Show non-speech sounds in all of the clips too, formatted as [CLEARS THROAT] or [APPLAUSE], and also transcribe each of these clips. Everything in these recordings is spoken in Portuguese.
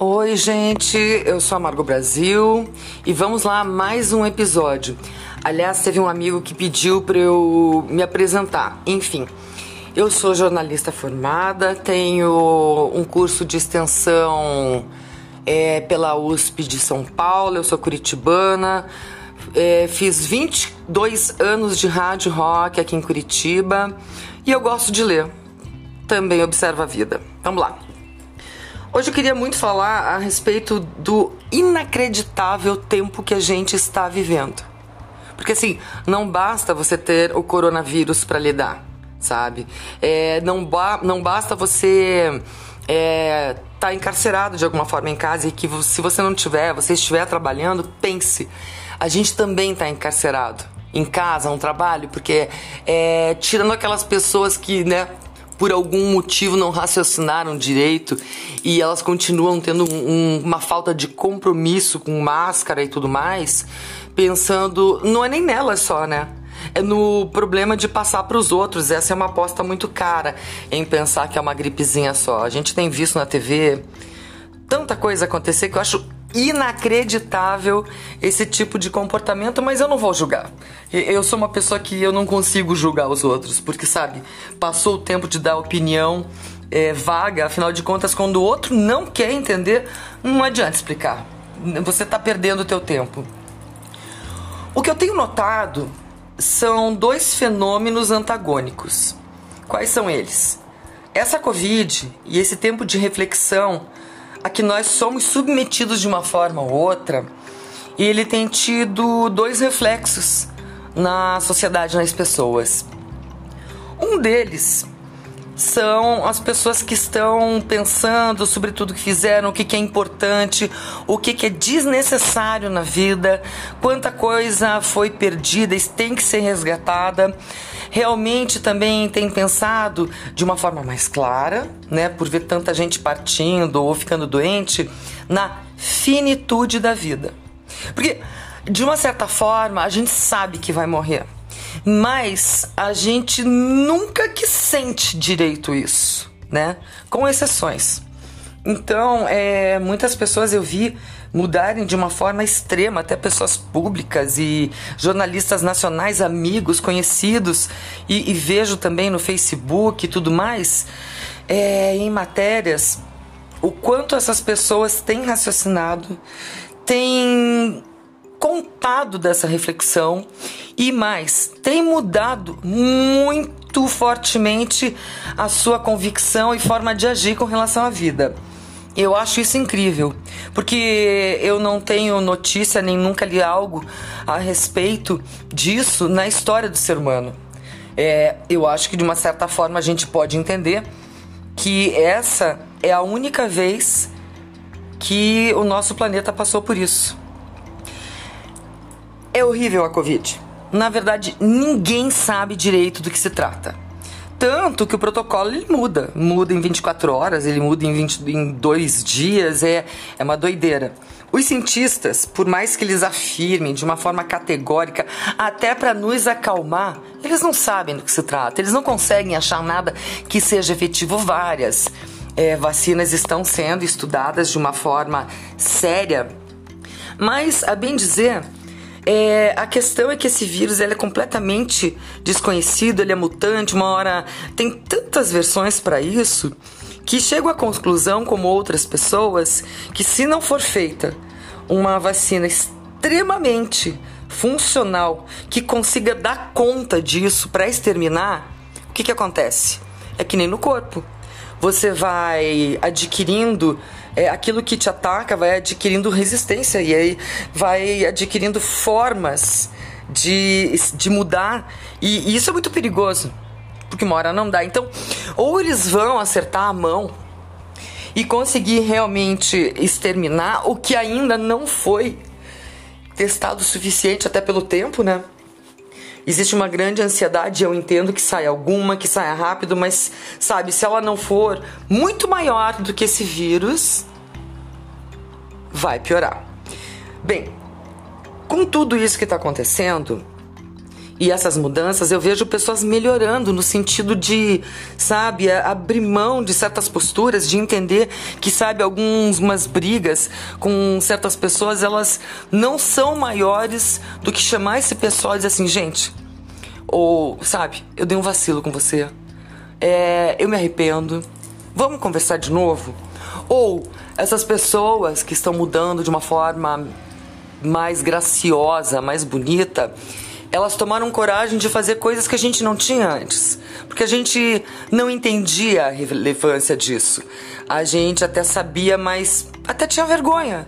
Oi, gente, eu sou a Margot Brasil e vamos lá mais um episódio. Aliás, teve um amigo que pediu para eu me apresentar. Enfim, eu sou jornalista formada, tenho um curso de extensão é, pela USP de São Paulo, eu sou curitibana, é, fiz 22 anos de rádio rock aqui em Curitiba e eu gosto de ler. Também observo a vida. Vamos lá. Hoje eu queria muito falar a respeito do inacreditável tempo que a gente está vivendo. Porque assim, não basta você ter o coronavírus para lidar, sabe? É, não, ba não basta você é, tá encarcerado de alguma forma em casa e que se você não tiver, você estiver trabalhando, pense. A gente também está encarcerado em casa, no trabalho, porque é, tirando aquelas pessoas que, né, por algum motivo não raciocinaram direito e elas continuam tendo um, uma falta de compromisso com máscara e tudo mais, pensando, não é nem nelas só, né? É no problema de passar para os outros. Essa é uma aposta muito cara em pensar que é uma gripezinha só. A gente tem visto na TV tanta coisa acontecer que eu acho inacreditável esse tipo de comportamento, mas eu não vou julgar. Eu sou uma pessoa que eu não consigo julgar os outros, porque sabe, passou o tempo de dar opinião é, vaga, afinal de contas, quando o outro não quer entender, não adianta explicar. Você está perdendo o teu tempo. O que eu tenho notado são dois fenômenos antagônicos. Quais são eles? Essa Covid e esse tempo de reflexão a que nós somos submetidos de uma forma ou outra, e ele tem tido dois reflexos na sociedade, nas pessoas. Um deles são as pessoas que estão pensando sobre tudo que fizeram, o que, que é importante, o que, que é desnecessário na vida, quanta coisa foi perdida e tem que ser resgatada. Realmente também tem pensado de uma forma mais clara, né, por ver tanta gente partindo ou ficando doente, na finitude da vida. Porque, de uma certa forma, a gente sabe que vai morrer mas a gente nunca que sente direito isso, né? Com exceções. Então, é, muitas pessoas eu vi mudarem de uma forma extrema, até pessoas públicas e jornalistas nacionais, amigos, conhecidos, e, e vejo também no Facebook e tudo mais, é, em matérias, o quanto essas pessoas têm raciocinado, têm contado dessa reflexão e mais, tem mudado muito fortemente a sua convicção e forma de agir com relação à vida. Eu acho isso incrível, porque eu não tenho notícia nem nunca li algo a respeito disso na história do ser humano. É, eu acho que de uma certa forma a gente pode entender que essa é a única vez que o nosso planeta passou por isso. É horrível a Covid. Na verdade, ninguém sabe direito do que se trata. Tanto que o protocolo ele muda. Muda em 24 horas, ele muda em, 20, em dois dias, é, é uma doideira. Os cientistas, por mais que eles afirmem de uma forma categórica, até para nos acalmar, eles não sabem do que se trata, eles não conseguem achar nada que seja efetivo. Várias é, vacinas estão sendo estudadas de uma forma séria, mas, a bem dizer, é, a questão é que esse vírus ele é completamente desconhecido, ele é mutante, uma hora tem tantas versões para isso que chego à conclusão, como outras pessoas, que se não for feita uma vacina extremamente funcional que consiga dar conta disso para exterminar, o que, que acontece? É que nem no corpo. Você vai adquirindo é, aquilo que te ataca vai adquirindo resistência e aí vai adquirindo formas de, de mudar. E, e isso é muito perigoso, porque uma hora não dá. Então, ou eles vão acertar a mão e conseguir realmente exterminar o que ainda não foi testado o suficiente, até pelo tempo, né? Existe uma grande ansiedade, eu entendo que saia alguma, que saia rápido, mas sabe, se ela não for muito maior do que esse vírus, vai piorar. Bem, com tudo isso que está acontecendo, e essas mudanças, eu vejo pessoas melhorando no sentido de, sabe, abrir mão de certas posturas, de entender que, sabe, algumas brigas com certas pessoas, elas não são maiores do que chamar esse pessoal e dizer assim, gente, ou, sabe, eu dei um vacilo com você, é, eu me arrependo, vamos conversar de novo? Ou essas pessoas que estão mudando de uma forma mais graciosa, mais bonita, elas tomaram coragem de fazer coisas que a gente não tinha antes. Porque a gente não entendia a relevância disso. A gente até sabia, mas até tinha vergonha.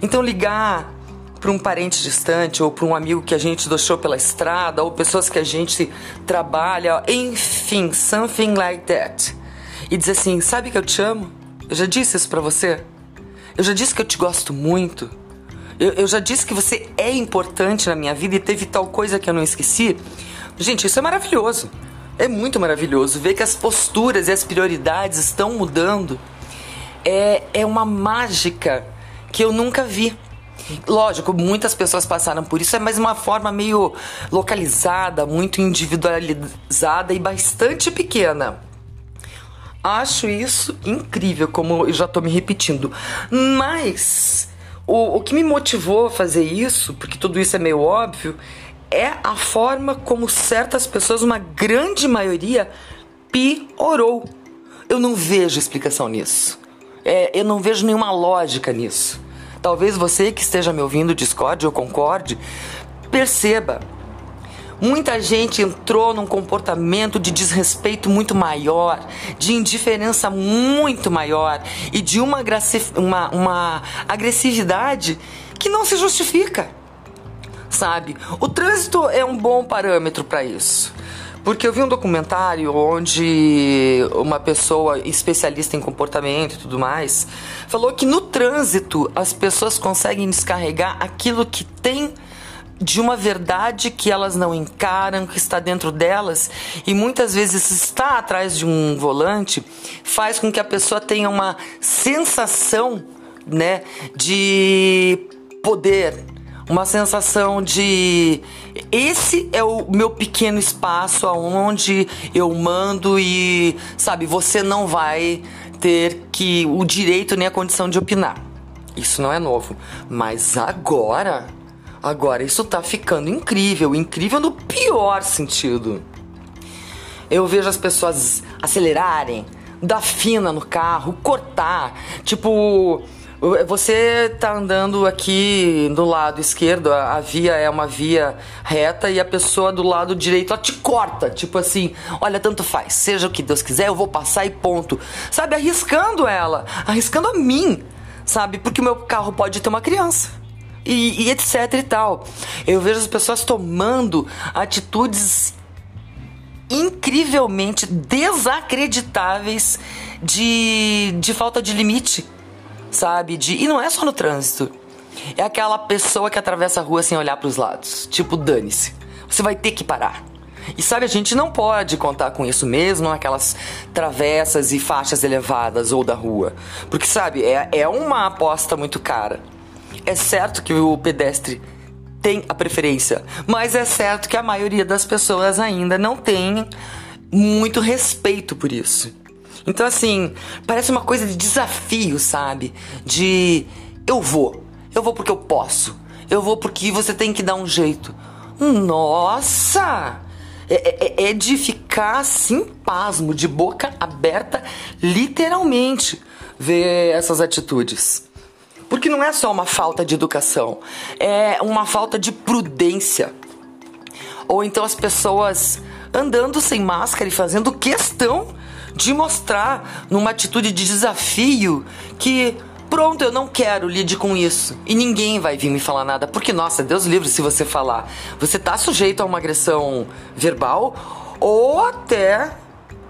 Então ligar para um parente distante ou para um amigo que a gente deixou pela estrada ou pessoas que a gente trabalha, enfim, something like that. E dizer assim: "Sabe que eu te amo? Eu já disse isso para você? Eu já disse que eu te gosto muito." Eu, eu já disse que você é importante na minha vida e teve tal coisa que eu não esqueci. Gente, isso é maravilhoso. É muito maravilhoso ver que as posturas e as prioridades estão mudando. É, é uma mágica que eu nunca vi. Lógico, muitas pessoas passaram por isso, é mais uma forma meio localizada, muito individualizada e bastante pequena. Acho isso incrível, como eu já tô me repetindo. Mas o, o que me motivou a fazer isso, porque tudo isso é meio óbvio, é a forma como certas pessoas, uma grande maioria, piorou. Eu não vejo explicação nisso. É, eu não vejo nenhuma lógica nisso. Talvez você que esteja me ouvindo discorde ou concorde, perceba Muita gente entrou num comportamento de desrespeito muito maior, de indiferença muito maior e de uma, uma, uma agressividade que não se justifica. Sabe? O trânsito é um bom parâmetro para isso. Porque eu vi um documentário onde uma pessoa especialista em comportamento e tudo mais falou que no trânsito as pessoas conseguem descarregar aquilo que tem de uma verdade que elas não encaram, que está dentro delas e muitas vezes estar atrás de um volante faz com que a pessoa tenha uma sensação, né, de poder, uma sensação de esse é o meu pequeno espaço aonde eu mando e sabe, você não vai ter que o direito nem a condição de opinar. Isso não é novo, mas agora Agora, isso tá ficando incrível, incrível no pior sentido. Eu vejo as pessoas acelerarem, dar fina no carro, cortar. Tipo, você tá andando aqui do lado esquerdo, a, via é uma via reta e a pessoa do lado direito ela te corta, tipo assim, olha, tanto faz, seja o que Deus quiser, eu vou passar e ponto. Sabe, arriscando ela, arriscando a mim, sabe? Porque o meu carro pode ter uma criança e, e etc e tal. Eu vejo as pessoas tomando atitudes incrivelmente desacreditáveis de, de falta de limite, sabe? De, e não é só no trânsito. É aquela pessoa que atravessa a rua sem olhar para os lados. Tipo, dane-se. Você vai ter que parar. E sabe, a gente não pode contar com isso mesmo naquelas travessas e faixas elevadas ou da rua. Porque, sabe, é, é uma aposta muito cara. É certo que o pedestre tem a preferência, mas é certo que a maioria das pessoas ainda não tem muito respeito por isso. Então, assim, parece uma coisa de desafio, sabe? De eu vou, eu vou porque eu posso, eu vou porque você tem que dar um jeito. Nossa! É, é, é de ficar assim, pasmo, de boca aberta, literalmente, ver essas atitudes. Porque não é só uma falta de educação, é uma falta de prudência. Ou então as pessoas andando sem máscara e fazendo questão de mostrar numa atitude de desafio que pronto, eu não quero lide com isso. E ninguém vai vir me falar nada, porque nossa, Deus livre se você falar. Você tá sujeito a uma agressão verbal ou até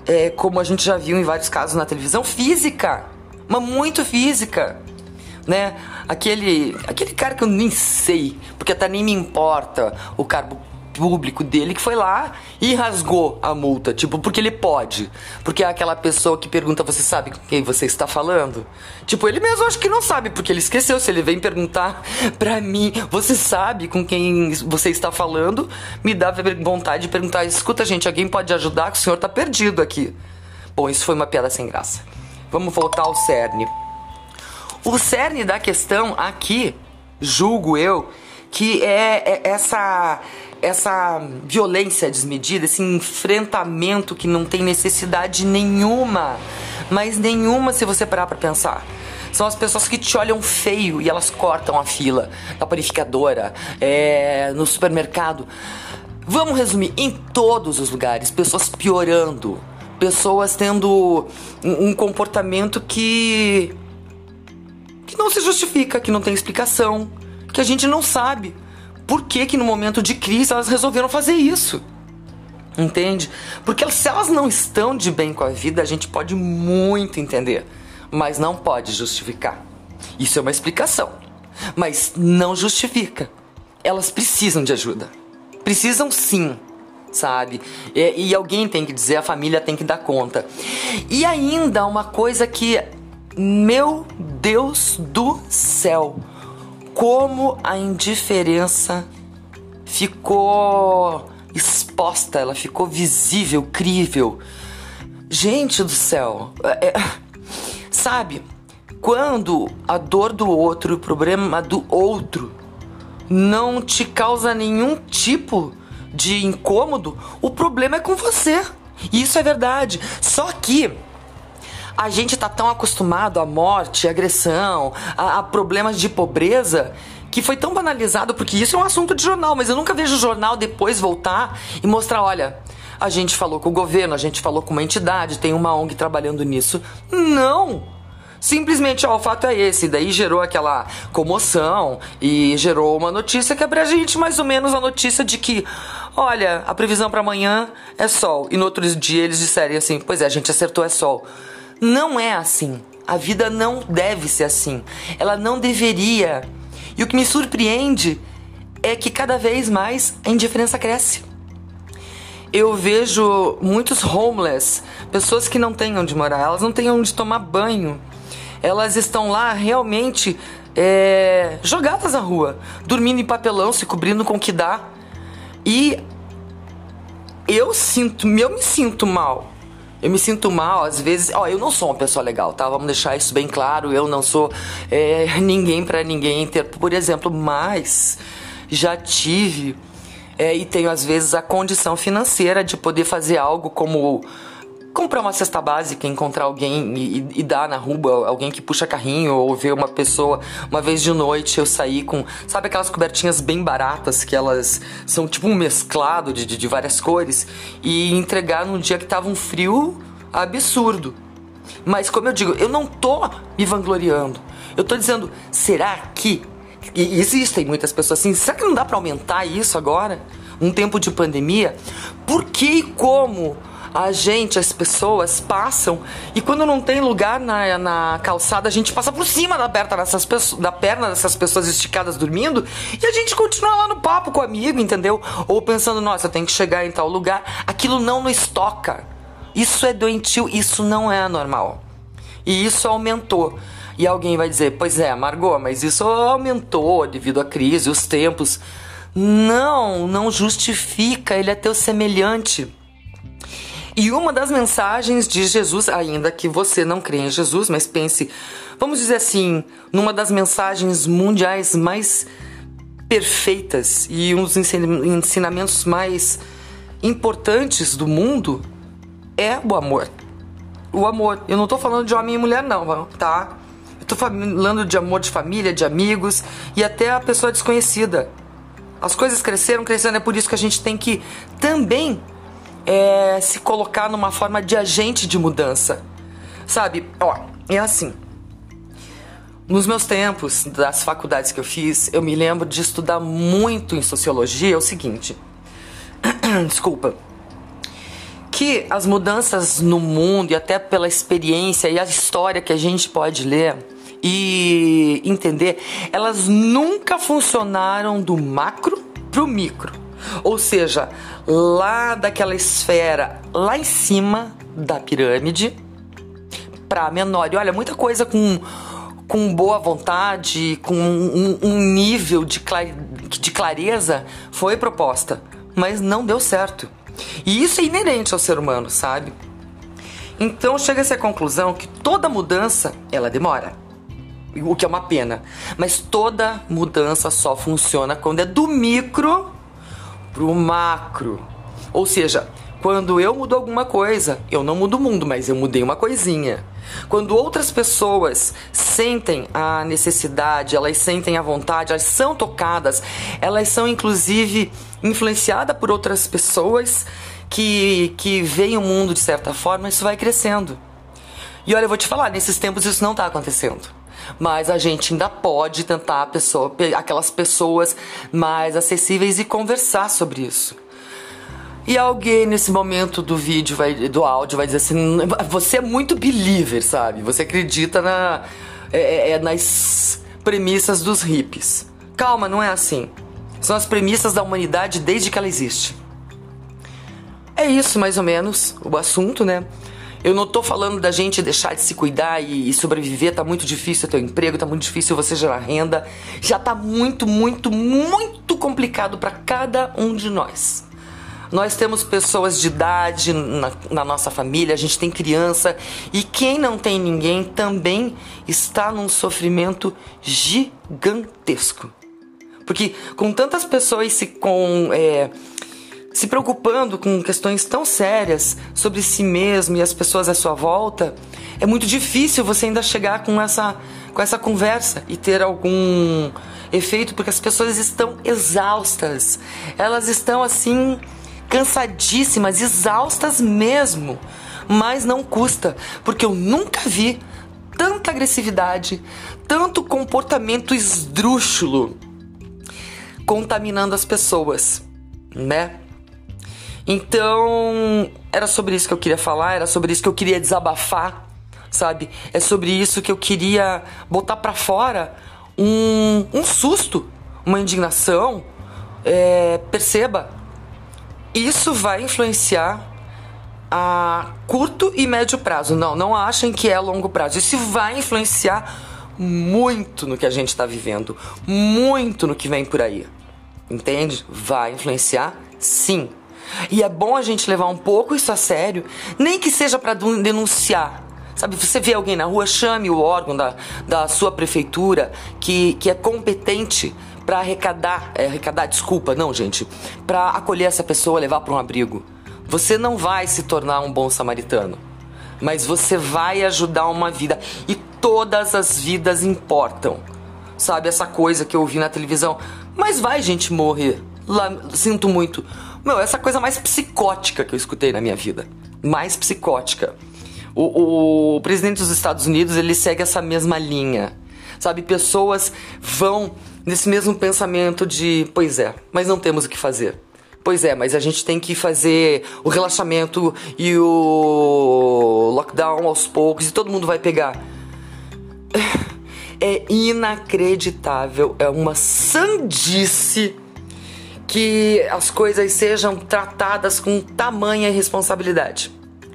é, como a gente já viu em vários casos na televisão, física. Mas muito física né? Aquele, aquele cara que eu nem sei, porque até nem me importa o cargo público dele que foi lá e rasgou a multa, tipo, porque ele pode. Porque é aquela pessoa que pergunta, você sabe com quem você está falando? Tipo, ele mesmo acho que não sabe, porque ele esqueceu. Se ele vem perguntar [LAUGHS] pra mim, você sabe com quem você está falando? Me dá vontade de perguntar, escuta, gente, alguém pode ajudar? Que o senhor tá perdido aqui. Bom, isso foi uma piada sem graça. Vamos voltar ao cerne. O cerne da questão aqui, julgo eu, que é, é essa essa violência desmedida, esse enfrentamento que não tem necessidade nenhuma, mas nenhuma se você parar para pensar. São as pessoas que te olham feio e elas cortam a fila da panificadora, é, no supermercado. Vamos resumir, em todos os lugares, pessoas piorando, pessoas tendo um, um comportamento que que não se justifica, que não tem explicação, que a gente não sabe por que, que no momento de crise elas resolveram fazer isso. Entende? Porque se elas não estão de bem com a vida, a gente pode muito entender, mas não pode justificar. Isso é uma explicação, mas não justifica. Elas precisam de ajuda. Precisam sim, sabe? E, e alguém tem que dizer, a família tem que dar conta. E ainda uma coisa que, meu Deus do céu, como a indiferença ficou exposta, ela ficou visível, crível. Gente do céu, é, é, sabe? Quando a dor do outro, o problema do outro não te causa nenhum tipo de incômodo, o problema é com você. Isso é verdade. Só que a gente tá tão acostumado à morte, à agressão, a, a problemas de pobreza que foi tão banalizado, porque isso é um assunto de jornal, mas eu nunca vejo o jornal depois voltar e mostrar, olha, a gente falou com o governo, a gente falou com uma entidade, tem uma ONG trabalhando nisso. Não! Simplesmente, ó, o fato é esse. Daí gerou aquela comoção e gerou uma notícia que abre a gente mais ou menos a notícia de que, olha, a previsão para amanhã é sol. E no outro dia eles disserem assim: pois é, a gente acertou, é sol. Não é assim. A vida não deve ser assim. Ela não deveria. E o que me surpreende é que cada vez mais a indiferença cresce. Eu vejo muitos homeless, pessoas que não têm onde morar, elas não têm onde tomar banho. Elas estão lá realmente é, jogadas na rua, dormindo em papelão, se cobrindo com o que dá. E eu sinto, eu me sinto mal eu me sinto mal, às vezes. Ó, eu não sou uma pessoa legal, tá? Vamos deixar isso bem claro. Eu não sou é, [LAUGHS] ninguém para ninguém por exemplo, mas já tive é, e tenho às vezes a condição financeira de poder fazer algo como comprar uma cesta básica, encontrar alguém e, e, dar na rua, alguém que puxa carrinho, ou ver uma pessoa. Uma vez de noite eu saí com, sabe aquelas cobertinhas bem baratas que elas são tipo um mesclado de, de, de várias cores, e entregar num dia que tava um frio absurdo. Mas como eu digo, eu não tô me vangloriando. Eu tô dizendo, será que e existem muitas pessoas assim, será que não dá para aumentar isso agora? Um tempo de pandemia? Por que e como a gente, as pessoas passam e quando não tem lugar na, na calçada, a gente passa por cima da perna, dessas da perna dessas pessoas esticadas dormindo e a gente continua lá no papo com o amigo, entendeu? Ou pensando, nossa, eu tenho que chegar em tal lugar. Aquilo não nos toca. Isso é doentio, isso não é normal. E isso aumentou. E alguém vai dizer, pois é, Margot, mas isso aumentou devido à crise, os tempos. Não, não justifica, ele é teu semelhante. E uma das mensagens de Jesus, ainda que você não crê em Jesus, mas pense, vamos dizer assim, numa das mensagens mundiais mais perfeitas e um dos ensinamentos mais importantes do mundo é o amor. O amor. Eu não tô falando de homem e mulher, não, tá? Eu tô falando de amor de família, de amigos e até a pessoa desconhecida. As coisas cresceram, crescendo, é por isso que a gente tem que também é, se colocar numa forma de agente de mudança. Sabe? Ó, é assim. Nos meus tempos das faculdades que eu fiz, eu me lembro de estudar muito em sociologia é o seguinte. [CLEARS THROAT] Desculpa. Que as mudanças no mundo e até pela experiência e a história que a gente pode ler e entender, elas nunca funcionaram do macro pro micro Ou seja, lá daquela esfera, lá em cima da pirâmide, para menor. E olha, muita coisa com, com boa vontade, com um, um nível de, de clareza foi proposta, mas não deu certo. E isso é inerente ao ser humano, sabe? Então chega-se à conclusão que toda mudança ela demora. O que é uma pena. Mas toda mudança só funciona quando é do micro pro macro. Ou seja, quando eu mudo alguma coisa, eu não mudo o mundo, mas eu mudei uma coisinha. Quando outras pessoas sentem a necessidade, elas sentem a vontade, elas são tocadas, elas são inclusive influenciadas por outras pessoas que, que veem o mundo de certa forma, isso vai crescendo. E olha, eu vou te falar, nesses tempos isso não está acontecendo. Mas a gente ainda pode tentar pessoa, aquelas pessoas mais acessíveis e conversar sobre isso. E alguém nesse momento do vídeo, vai, do áudio, vai dizer assim: você é muito believer, sabe? Você acredita na, é, é, é, nas premissas dos hippies. Calma, não é assim. São as premissas da humanidade desde que ela existe. É isso, mais ou menos, o assunto, né? Eu não tô falando da gente deixar de se cuidar e, e sobreviver, tá muito difícil ter um emprego, tá muito difícil você gerar renda. Já tá muito, muito, muito complicado para cada um de nós. Nós temos pessoas de idade na, na, nossa família, a gente tem criança e quem não tem ninguém também está num sofrimento gigantesco. Porque com tantas pessoas se, com, é, se preocupando com questões tão sérias sobre si mesmo e as pessoas à sua volta, é muito difícil você ainda chegar com essa, com essa conversa e ter algum efeito, porque as pessoas estão exaustas. Elas estão assim cansadíssimas, exaustas mesmo. Mas não custa, porque eu nunca vi tanta agressividade, tanto comportamento esdrúxulo contaminando as pessoas, né? Então, era sobre isso que eu queria falar, era sobre isso que eu queria desabafar, sabe? É sobre isso que eu queria botar para fora um, um susto, uma indignação. É, perceba, isso vai influenciar a curto e médio prazo. Não, não achem que é a longo prazo. Isso vai influenciar muito no que a gente está vivendo, muito no que vem por aí. Entende? Vai influenciar sim. E é bom a gente levar um pouco isso a sério, nem que seja para denunciar. Sabe, você vê alguém na rua, chame o órgão da, da sua prefeitura que, que é competente para arrecadar, é, arrecadar, desculpa, não, gente, para acolher essa pessoa, levar para um abrigo. Você não vai se tornar um bom samaritano, mas você vai ajudar uma vida e todas as vidas importam. Sabe essa coisa que eu vi na televisão? Mas vai gente morrer. Lá, sinto muito. Meu, essa coisa mais psicótica que eu escutei na minha vida. Mais psicótica. O, o presidente dos Estados Unidos, ele segue essa mesma linha. Sabe, pessoas vão nesse mesmo pensamento de, pois é, mas não temos o que fazer. Pois é, mas a gente tem que fazer o relaxamento e o lockdown aos poucos e todo mundo vai pegar. É inacreditável, é uma sandice que as coisas sejam tratadas com tamanha responsabilidade.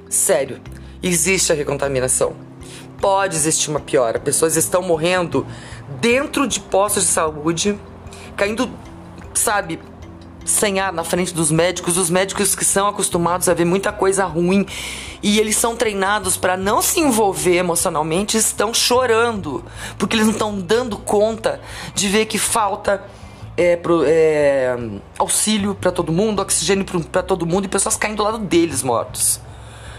Sério, existe a recontaminação. Pode existir uma piora. Pessoas estão morrendo dentro de postos de saúde, caindo, sabe, sem ar na frente dos médicos, os médicos que são acostumados a ver muita coisa ruim e eles são treinados para não se envolver emocionalmente, estão chorando porque eles não estão dando conta de ver que falta é, pro, é, auxílio para todo mundo, oxigênio para todo mundo e pessoas caindo do lado deles mortos.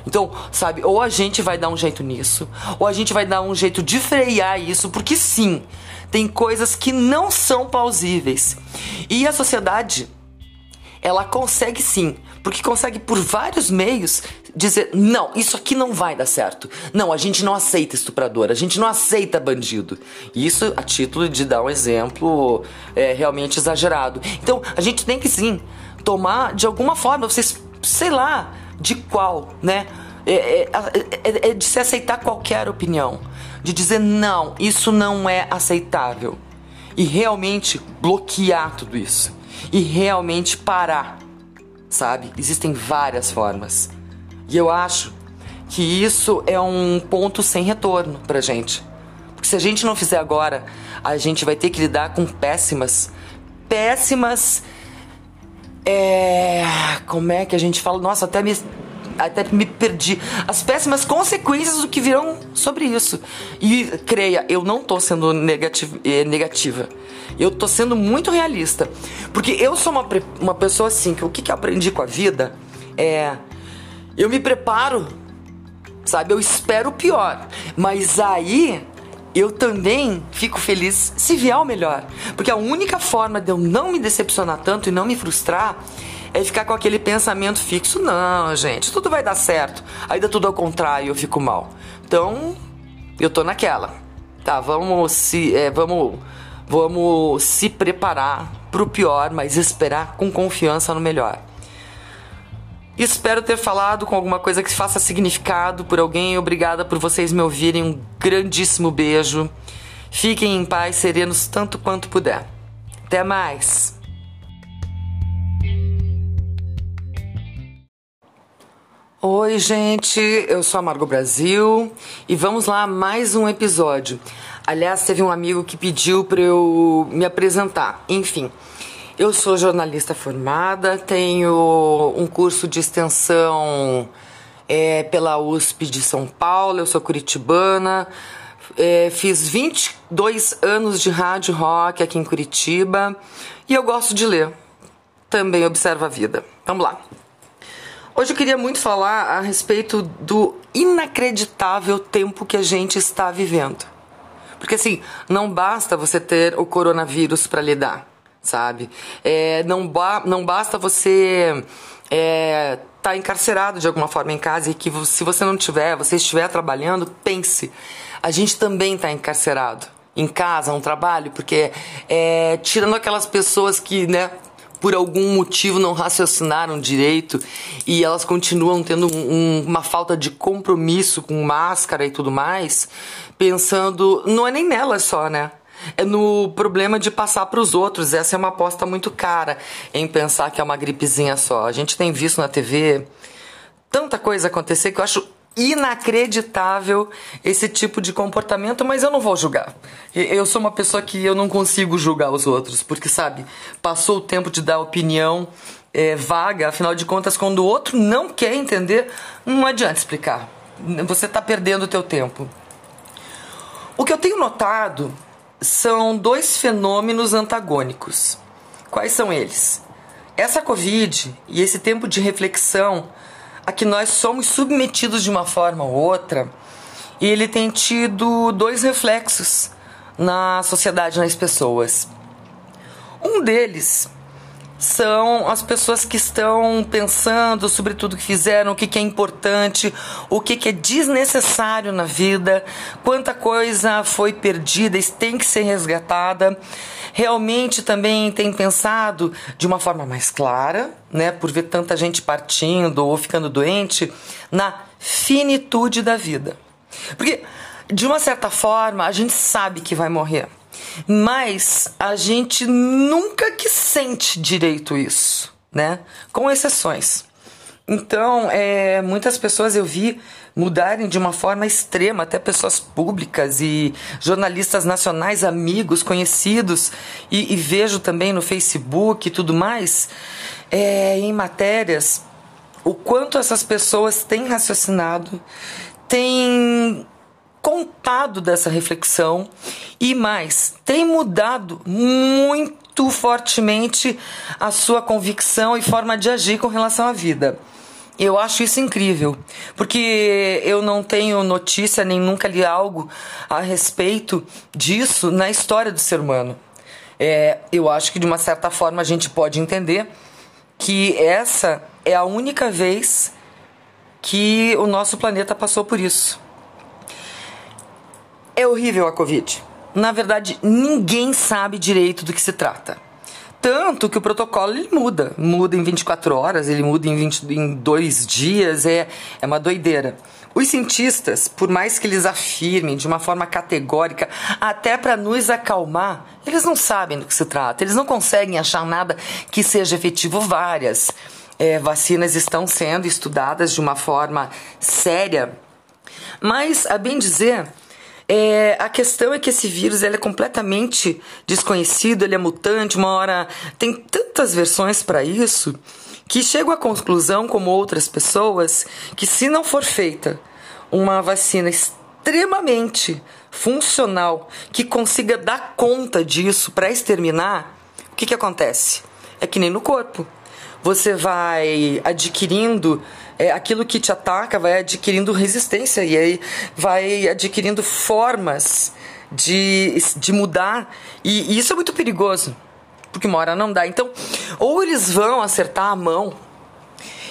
Então, sabe, ou a gente vai dar um jeito nisso, ou a gente vai dar um jeito de frear isso, porque sim, tem coisas que não são plausíveis. E a sociedade, ela consegue sim, porque consegue por vários meios dizer: não, isso aqui não vai dar certo. Não, a gente não aceita estuprador, a gente não aceita bandido. Isso a título de dar um exemplo é, realmente exagerado. Então, a gente tem que sim tomar de alguma forma, vocês, sei lá, de qual, né? É, é, é, é de se aceitar qualquer opinião, de dizer não, isso não é aceitável e realmente bloquear tudo isso. e realmente parar, sabe? Existem várias formas. E eu acho que isso é um ponto sem retorno pra gente. Porque se a gente não fizer agora, a gente vai ter que lidar com péssimas, péssimas. É. Como é que a gente fala? Nossa, até me até me perdi. As péssimas consequências do que virão sobre isso. E creia, eu não tô sendo eh, negativa. Eu tô sendo muito realista. Porque eu sou uma, uma pessoa assim, que o que, que eu aprendi com a vida é. Eu me preparo, sabe? Eu espero o pior. Mas aí eu também fico feliz se vier o melhor. Porque a única forma de eu não me decepcionar tanto e não me frustrar é ficar com aquele pensamento fixo. Não, gente, tudo vai dar certo. Dá tudo ao contrário, eu fico mal. Então, eu tô naquela. Tá, vamos se. É, vamos. Vamos se preparar pro pior, mas esperar com confiança no melhor. Espero ter falado com alguma coisa que faça significado por alguém. Obrigada por vocês me ouvirem. Um grandíssimo beijo. Fiquem em paz, serenos tanto quanto puder. Até mais! Oi, gente, eu sou a Margot Brasil e vamos lá mais um episódio. Aliás, teve um amigo que pediu para eu me apresentar. Enfim, eu sou jornalista formada, tenho um curso de extensão é, pela USP de São Paulo, eu sou curitibana, é, fiz 22 anos de rádio rock aqui em Curitiba e eu gosto de ler. Também observo a vida. Vamos lá. Hoje eu queria muito falar a respeito do inacreditável tempo que a gente está vivendo. Porque assim, não basta você ter o coronavírus para lidar, sabe? É, não, ba não basta você é, tá encarcerado de alguma forma em casa e que se você não tiver, você estiver trabalhando, pense, a gente também está encarcerado em casa, um trabalho, porque é, tirando aquelas pessoas que, né, por algum motivo não raciocinaram direito e elas continuam tendo um, uma falta de compromisso com máscara e tudo mais, pensando, não é nem nelas só, né? É no problema de passar para os outros. Essa é uma aposta muito cara em pensar que é uma gripezinha só. A gente tem visto na TV tanta coisa acontecer que eu acho inacreditável esse tipo de comportamento, mas eu não vou julgar. Eu sou uma pessoa que eu não consigo julgar os outros, porque sabe, passou o tempo de dar opinião é, vaga, afinal de contas, quando o outro não quer entender, não adianta explicar. Você está perdendo o teu tempo. O que eu tenho notado são dois fenômenos antagônicos. Quais são eles? Essa Covid e esse tempo de reflexão a que nós somos submetidos de uma forma ou outra, ele tem tido dois reflexos na sociedade, nas pessoas. Um deles são as pessoas que estão pensando sobre tudo que fizeram, o que, que é importante, o que, que é desnecessário na vida, quanta coisa foi perdida e tem que ser resgatada. Realmente também tem pensado de uma forma mais clara, né, por ver tanta gente partindo ou ficando doente, na finitude da vida. Porque, de uma certa forma, a gente sabe que vai morrer mas a gente nunca que sente direito isso, né? Com exceções. Então, é, muitas pessoas eu vi mudarem de uma forma extrema, até pessoas públicas e jornalistas nacionais, amigos, conhecidos, e, e vejo também no Facebook e tudo mais, é, em matérias, o quanto essas pessoas têm raciocinado, têm contado dessa reflexão e mais, tem mudado muito fortemente a sua convicção e forma de agir com relação à vida. Eu acho isso incrível, porque eu não tenho notícia nem nunca li algo a respeito disso na história do ser humano. É, eu acho que de uma certa forma a gente pode entender que essa é a única vez que o nosso planeta passou por isso. É horrível a Covid. Na verdade, ninguém sabe direito do que se trata. Tanto que o protocolo ele muda. Muda em 24 horas, ele muda em, 20, em dois dias, é, é uma doideira. Os cientistas, por mais que eles afirmem de uma forma categórica, até para nos acalmar, eles não sabem do que se trata, eles não conseguem achar nada que seja efetivo. Várias é, vacinas estão sendo estudadas de uma forma séria, mas, a bem dizer, é, a questão é que esse vírus ele é completamente desconhecido, ele é mutante, uma hora tem tantas versões para isso que chego à conclusão, como outras pessoas, que se não for feita uma vacina extremamente funcional que consiga dar conta disso para exterminar, o que, que acontece? É que nem no corpo. Você vai adquirindo é, aquilo que te ataca vai adquirindo resistência e aí vai adquirindo formas de, de mudar. E, e isso é muito perigoso, porque uma hora não dá. Então, ou eles vão acertar a mão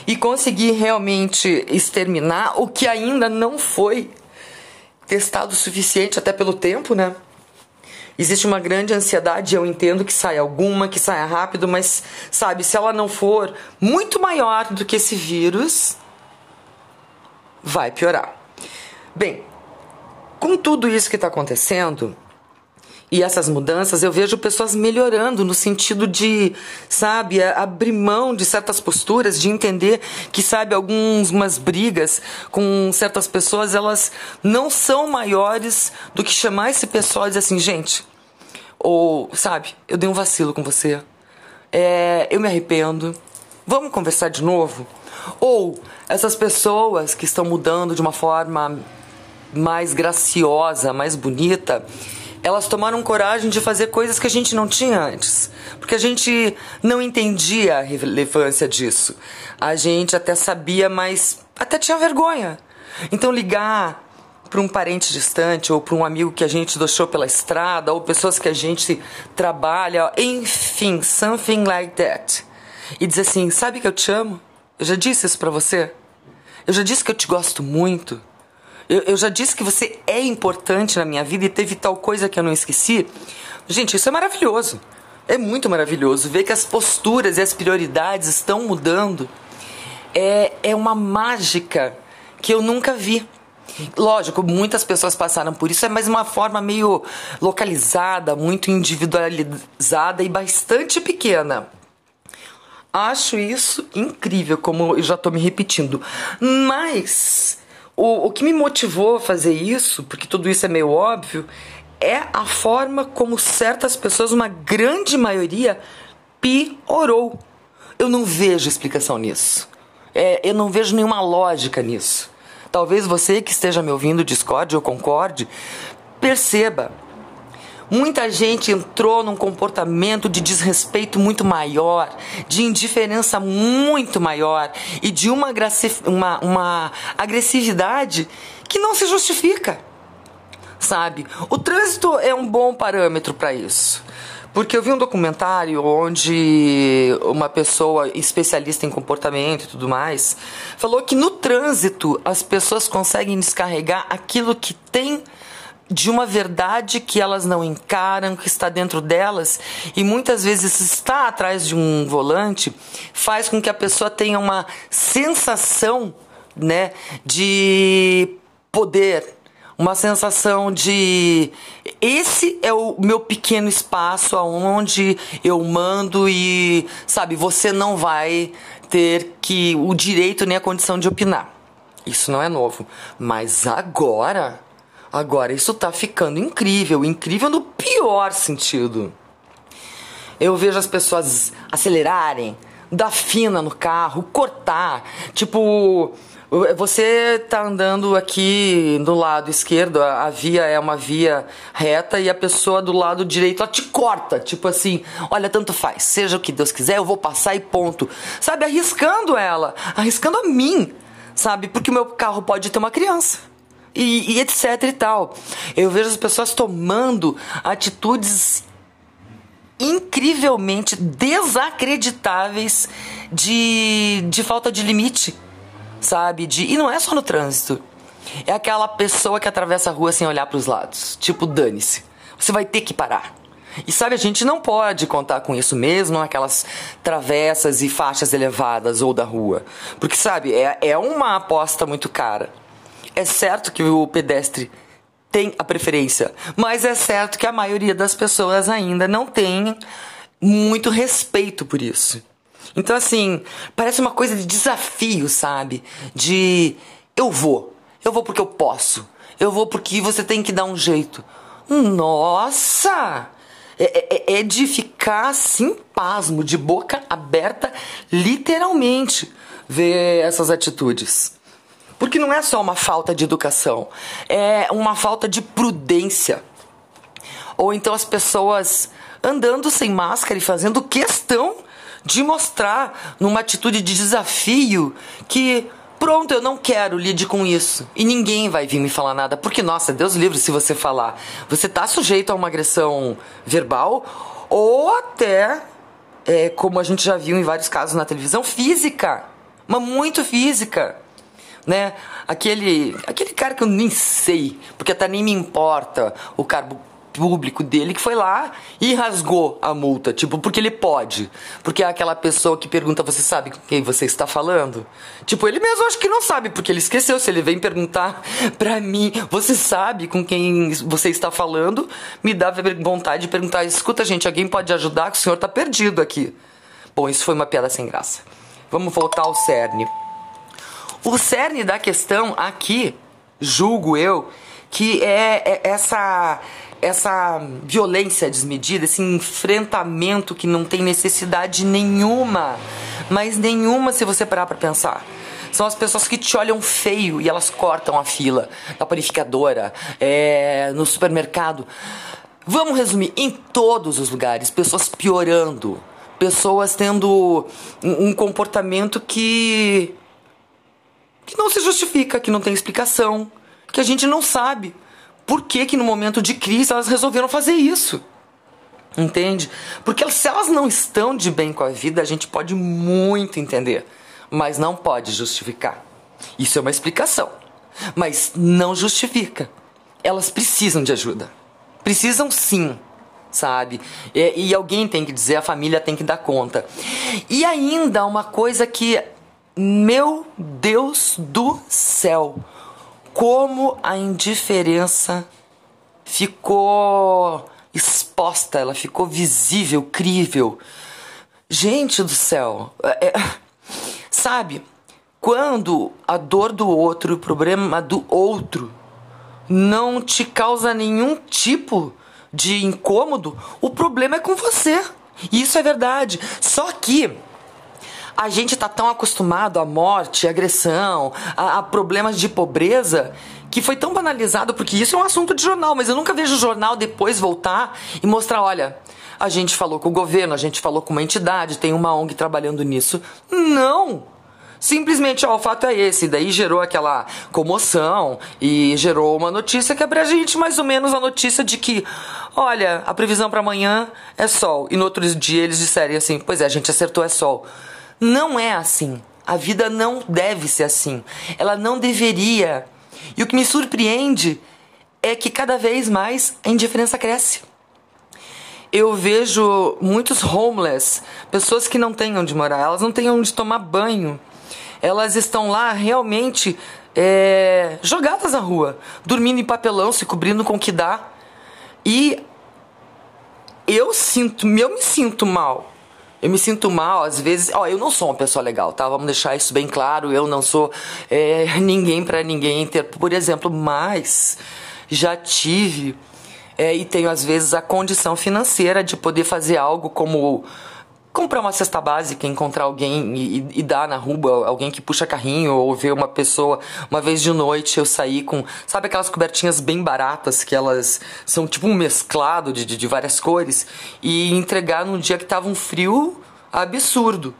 e conseguir realmente exterminar o que ainda não foi testado o suficiente, até pelo tempo, né? Existe uma grande ansiedade, eu entendo que saia alguma, que saia rápido, mas sabe, se ela não for muito maior do que esse vírus, vai piorar. Bem, com tudo isso que está acontecendo e essas mudanças, eu vejo pessoas melhorando no sentido de, sabe, abrir mão de certas posturas, de entender que, sabe, algumas brigas com certas pessoas, elas não são maiores do que chamar esse pessoal e dizer assim, gente, ou, sabe, eu dei um vacilo com você, é, eu me arrependo, vamos conversar de novo? Ou essas pessoas que estão mudando de uma forma mais graciosa, mais bonita, elas tomaram coragem de fazer coisas que a gente não tinha antes. Porque a gente não entendia a relevância disso. A gente até sabia, mas até tinha vergonha. Então ligar para um parente distante ou para um amigo que a gente deixou pela estrada ou pessoas que a gente trabalha, enfim, something like that. E dizer assim, sabe que eu te amo? Eu já disse isso para você? Eu já disse que eu te gosto muito? Eu, eu já disse que você é importante na minha vida e teve tal coisa que eu não esqueci? Gente, isso é maravilhoso. É muito maravilhoso ver que as posturas e as prioridades estão mudando. É, é uma mágica que eu nunca vi. Lógico, muitas pessoas passaram por isso, é mais uma forma meio localizada, muito individualizada e bastante pequena. Acho isso incrível, como eu já estou me repetindo. Mas o, o que me motivou a fazer isso, porque tudo isso é meio óbvio, é a forma como certas pessoas, uma grande maioria, piorou. Eu não vejo explicação nisso. É, eu não vejo nenhuma lógica nisso. Talvez você que esteja me ouvindo discorde ou concorde, perceba Muita gente entrou num comportamento de desrespeito muito maior, de indiferença muito maior e de uma, uma, uma agressividade que não se justifica. Sabe? O trânsito é um bom parâmetro para isso. Porque eu vi um documentário onde uma pessoa especialista em comportamento e tudo mais falou que no trânsito as pessoas conseguem descarregar aquilo que tem de uma verdade que elas não encaram, que está dentro delas, e muitas vezes estar atrás de um volante faz com que a pessoa tenha uma sensação, né, de poder, uma sensação de esse é o meu pequeno espaço aonde eu mando e sabe, você não vai ter que o direito nem a condição de opinar. Isso não é novo, mas agora Agora, isso tá ficando incrível, incrível no pior sentido. Eu vejo as pessoas acelerarem, dar fina no carro, cortar. Tipo, você tá andando aqui do lado esquerdo, a, via é uma via reta e a pessoa do lado direito ela te corta, tipo assim, olha, tanto faz, seja o que Deus quiser, eu vou passar e ponto. Sabe, arriscando ela, arriscando a mim, sabe? Porque o meu carro pode ter uma criança e, e etc e tal. Eu vejo as pessoas tomando atitudes incrivelmente desacreditáveis de, de falta de limite, sabe? De, e não é só no trânsito. É aquela pessoa que atravessa a rua sem olhar para os lados. Tipo, dane-se. Você vai ter que parar. E sabe, a gente não pode contar com isso mesmo naquelas travessas e faixas elevadas ou da rua. Porque, sabe, é, é uma aposta muito cara. É certo que o pedestre tem a preferência, mas é certo que a maioria das pessoas ainda não tem muito respeito por isso. Então, assim, parece uma coisa de desafio, sabe? De eu vou, eu vou porque eu posso, eu vou porque você tem que dar um jeito. Nossa! É, é, é de ficar assim, pasmo, de boca aberta, literalmente, ver essas atitudes. Porque não é só uma falta de educação, é uma falta de prudência. Ou então as pessoas andando sem máscara e fazendo questão de mostrar numa atitude de desafio que pronto, eu não quero, lide com isso. E ninguém vai vir me falar nada, porque nossa, Deus livre se você falar. Você tá sujeito a uma agressão verbal ou até é, como a gente já viu em vários casos na televisão, física. Mas muito física né? Aquele, aquele cara que eu nem sei, porque até nem me importa o cargo público dele que foi lá e rasgou a multa, tipo, porque ele pode. Porque é aquela pessoa que pergunta, você sabe com quem você está falando? Tipo, ele mesmo acho que não sabe, porque ele esqueceu. Se ele vem perguntar [LAUGHS] pra mim, você sabe com quem você está falando? Me dá vontade de perguntar, escuta gente, alguém pode ajudar que o senhor tá perdido aqui. Bom, isso foi uma piada sem graça. Vamos voltar ao cerne. O cerne da questão aqui, julgo eu, que é, é essa essa violência desmedida, esse enfrentamento que não tem necessidade nenhuma, mas nenhuma se você parar para pensar. São as pessoas que te olham feio e elas cortam a fila na panificadora, é, no supermercado. Vamos resumir, em todos os lugares, pessoas piorando, pessoas tendo um comportamento que que não se justifica, que não tem explicação, que a gente não sabe por que, que no momento de crise elas resolveram fazer isso. Entende? Porque se elas não estão de bem com a vida, a gente pode muito entender, mas não pode justificar. Isso é uma explicação, mas não justifica. Elas precisam de ajuda. Precisam sim, sabe? E, e alguém tem que dizer, a família tem que dar conta. E ainda uma coisa que meu Deus do céu, como a indiferença ficou exposta, ela ficou visível, crível. Gente do céu, é, é, sabe, quando a dor do outro, o problema do outro, não te causa nenhum tipo de incômodo, o problema é com você. Isso é verdade. Só que a gente tá tão acostumado à morte, à agressão, a, a problemas de pobreza que foi tão banalizado, porque isso é um assunto de jornal, mas eu nunca vejo o jornal depois voltar e mostrar, olha, a gente falou com o governo, a gente falou com uma entidade, tem uma ONG trabalhando nisso. Não! Simplesmente, ó, o fato é esse. Daí gerou aquela comoção e gerou uma notícia que abre a gente mais ou menos a notícia de que, olha, a previsão para amanhã é sol. E no outro dia eles disserem assim, pois é, a gente acertou, é sol. Não é assim. A vida não deve ser assim. Ela não deveria. E o que me surpreende é que cada vez mais a indiferença cresce. Eu vejo muitos homeless, pessoas que não têm onde morar, elas não têm onde tomar banho. Elas estão lá realmente é, jogadas na rua, dormindo em papelão, se cobrindo com o que dá. E eu sinto, eu me sinto mal eu me sinto mal, às vezes. Ó, eu não sou uma pessoa legal, tá? Vamos deixar isso bem claro. Eu não sou é, [LAUGHS] ninguém para ninguém por exemplo, mas já tive é, e tenho às vezes a condição financeira de poder fazer algo como comprar uma cesta básica, encontrar alguém e, e, dar na rua, alguém que puxa carrinho, ou ver uma pessoa. Uma vez de noite eu saí com, sabe aquelas cobertinhas bem baratas, que elas são tipo um mesclado de, de, de várias cores, e entregar num dia que tava um frio absurdo.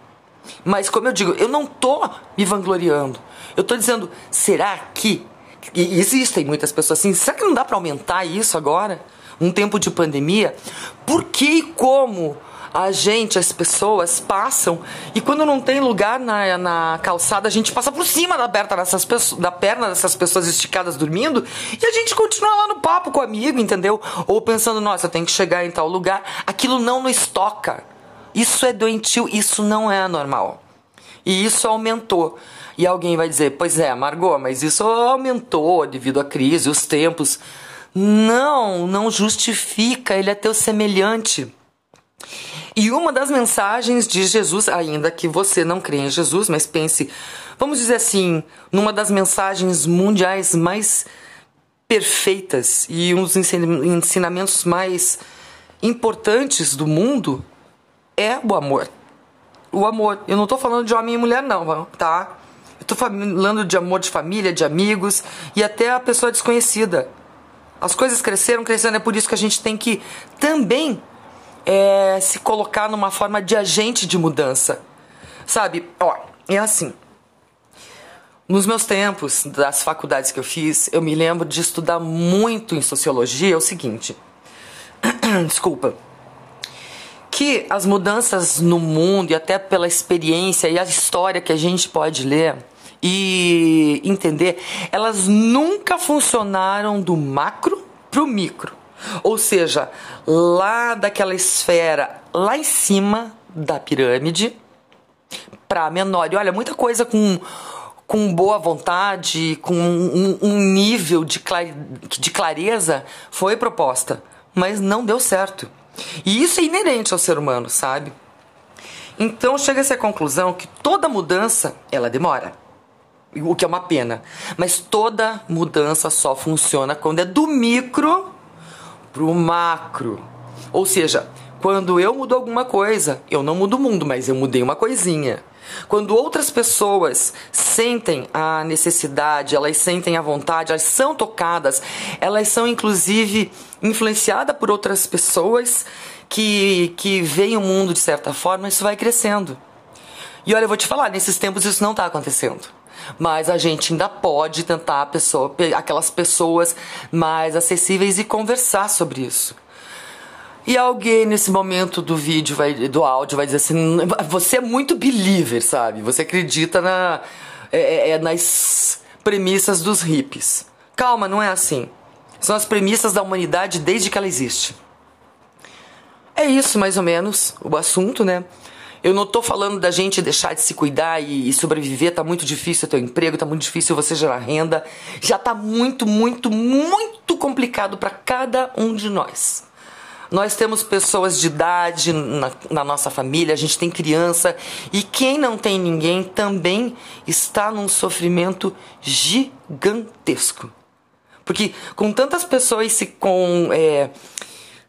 Mas como eu digo, eu não tô me vangloriando. Eu tô dizendo, será que e existem muitas pessoas assim, será que não dá para aumentar isso agora? Um tempo de pandemia? Por que e como a gente, as pessoas passam e quando não tem lugar na, na calçada, a gente passa por cima da perna, dessas da perna dessas pessoas esticadas dormindo e a gente continua lá no papo com o amigo, entendeu? Ou pensando, nossa, eu tenho que chegar em tal lugar. Aquilo não nos toca. Isso é doentio, isso não é normal. E isso aumentou. E alguém vai dizer: Pois é, Margot, mas isso aumentou devido à crise, os tempos. Não, não justifica, ele é teu semelhante. E uma das mensagens de Jesus, ainda que você não crê em Jesus, mas pense, vamos dizer assim, numa das mensagens mundiais mais perfeitas e um dos ensinamentos mais importantes do mundo é o amor. O amor. Eu não estou falando de homem e mulher, não, tá? Eu tô falando de amor de família, de amigos e até a pessoa desconhecida. As coisas cresceram, crescendo, é por isso que a gente tem que também é, se colocar numa forma de agente de mudança. Sabe? Ó, é assim. Nos meus tempos das faculdades que eu fiz, eu me lembro de estudar muito em sociologia é o seguinte. [CLEARS THROAT] Desculpa. Que as mudanças no mundo e até pela experiência e a história que a gente pode ler e entender, elas nunca funcionaram do macro pro micro. Ou seja, lá daquela esfera lá em cima da pirâmide para menor. E olha, muita coisa com com boa vontade, com um, um nível de, clare, de clareza foi proposta, mas não deu certo. E isso é inerente ao ser humano, sabe? Então chega-se à conclusão que toda mudança ela demora o que é uma pena. Mas toda mudança só funciona quando é do micro pro macro. Ou seja, quando eu mudo alguma coisa, eu não mudo o mundo, mas eu mudei uma coisinha. Quando outras pessoas sentem a necessidade, elas sentem a vontade, elas são tocadas, elas são inclusive influenciadas por outras pessoas que, que veem o mundo de certa forma, isso vai crescendo. E olha, eu vou te falar, nesses tempos isso não está acontecendo mas a gente ainda pode tentar pessoa, aquelas pessoas mais acessíveis e conversar sobre isso. E alguém nesse momento do vídeo, vai, do áudio, vai dizer assim: você é muito believer, sabe? Você acredita na, é, é, é nas premissas dos hippies. Calma, não é assim. São as premissas da humanidade desde que ela existe. É isso, mais ou menos, o assunto, né? Eu não estou falando da gente deixar de se cuidar e, e sobreviver, tá muito difícil o teu emprego, tá muito difícil você gerar renda. Já tá muito, muito, muito complicado para cada um de nós. Nós temos pessoas de idade na, na, nossa família, a gente tem criança e quem não tem ninguém também está num sofrimento gigantesco. Porque com tantas pessoas se com é,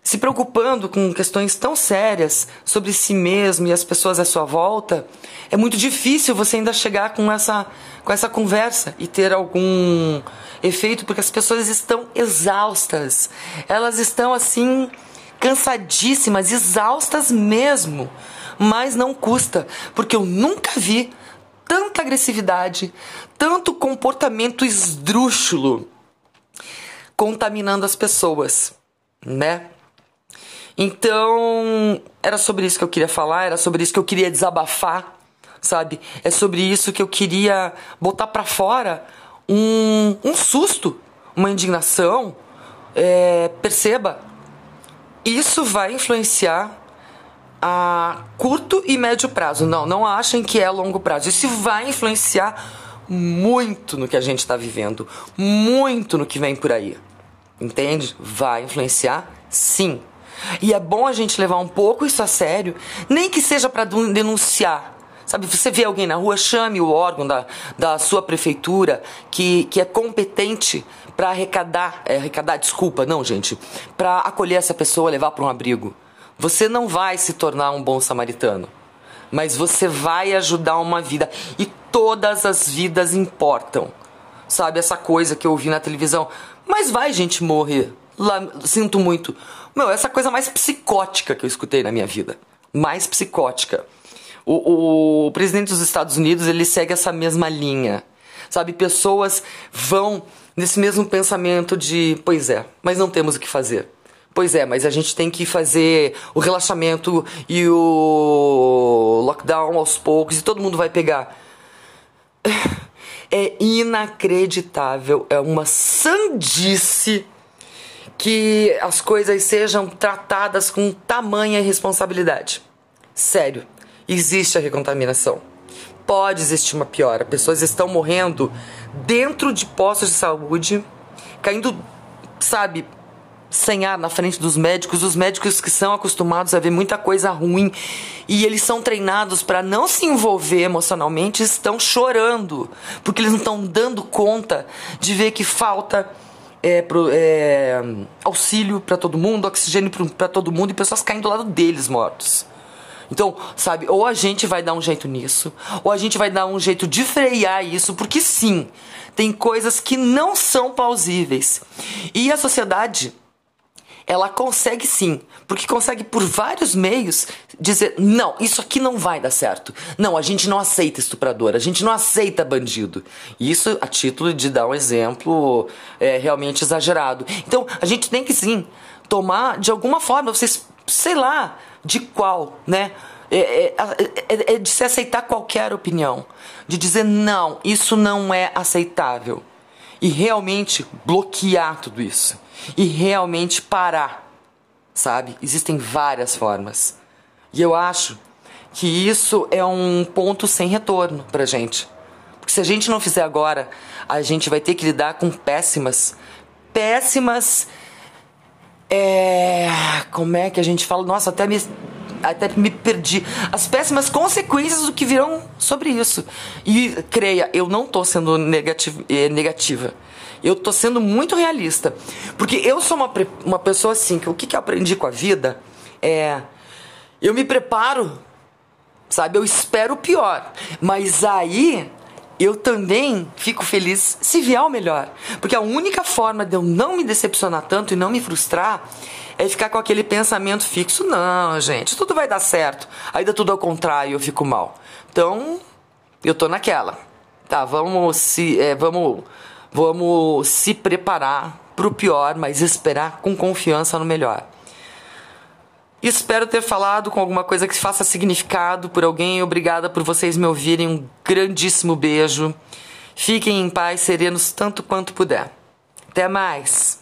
se preocupando com questões tão sérias sobre si mesmo e as pessoas à sua volta, é muito difícil você ainda chegar com essa, com essa conversa e ter algum efeito, porque as pessoas estão exaustas. Elas estão assim, cansadíssimas, exaustas mesmo. Mas não custa, porque eu nunca vi tanta agressividade, tanto comportamento esdrúxulo contaminando as pessoas, né? Então, era sobre isso que eu queria falar, era sobre isso que eu queria desabafar, sabe? É sobre isso que eu queria botar para fora um, um susto, uma indignação. É, perceba, isso vai influenciar a curto e médio prazo. Não, não achem que é a longo prazo. Isso vai influenciar muito no que a gente está vivendo, muito no que vem por aí. Entende? Vai influenciar, sim. E é bom a gente levar um pouco isso a sério, nem que seja para denunciar. Sabe, você vê alguém na rua, chame o órgão da, da sua prefeitura que, que é competente para arrecadar, é, arrecadar, desculpa, não, gente, para acolher essa pessoa, levar para um abrigo. Você não vai se tornar um bom samaritano, mas você vai ajudar uma vida e todas as vidas importam. Sabe essa coisa que eu ouvi na televisão? Mas vai gente morrer. Lá, sinto muito. Meu, essa coisa mais psicótica que eu escutei na minha vida. Mais psicótica. O, o presidente dos Estados Unidos, ele segue essa mesma linha. Sabe, pessoas vão nesse mesmo pensamento de, pois é, mas não temos o que fazer. Pois é, mas a gente tem que fazer o relaxamento e o lockdown aos poucos e todo mundo vai pegar. É inacreditável, é uma sandice que as coisas sejam tratadas com tamanha responsabilidade. Sério, existe a recontaminação. pode existir uma piora. Pessoas estão morrendo dentro de postos de saúde, caindo, sabe, sem ar na frente dos médicos, os médicos que são acostumados a ver muita coisa ruim e eles são treinados para não se envolver emocionalmente, estão chorando, porque eles não estão dando conta de ver que falta é, pro, é, auxílio para todo mundo, oxigênio para todo mundo e pessoas caindo do lado deles mortos. Então, sabe, ou a gente vai dar um jeito nisso, ou a gente vai dar um jeito de frear isso, porque sim, tem coisas que não são plausíveis. E a sociedade ela consegue sim, porque consegue por vários meios dizer: não, isso aqui não vai dar certo. Não, a gente não aceita estuprador, a gente não aceita bandido. Isso a título de dar um exemplo é, realmente exagerado. Então, a gente tem que sim tomar de alguma forma, vocês, sei lá, de qual, né? É, é, é, é de se aceitar qualquer opinião, de dizer não, isso não é aceitável e realmente bloquear tudo isso e realmente parar, sabe? Existem várias formas. E eu acho que isso é um ponto sem retorno pra gente. Porque se a gente não fizer agora, a gente vai ter que lidar com péssimas, péssimas. É. Como é que a gente fala? Nossa, até me até me perdi. As péssimas consequências do que virão sobre isso. E creia, eu não tô sendo eh, negativa. Eu tô sendo muito realista. Porque eu sou uma, uma pessoa assim, que o que, que eu aprendi com a vida é. Eu me preparo, sabe? Eu espero o pior. Mas aí eu também fico feliz se vier o melhor. Porque a única forma de eu não me decepcionar tanto e não me frustrar é ficar com aquele pensamento fixo. Não, gente, tudo vai dar certo. Dá tudo ao contrário, eu fico mal. Então, eu tô naquela. Tá, vamos se. É, vamos, vamos se preparar pro pior, mas esperar com confiança no melhor. Espero ter falado com alguma coisa que faça significado por alguém. Obrigada por vocês me ouvirem. Um grandíssimo beijo. Fiquem em paz, serenos tanto quanto puder. Até mais!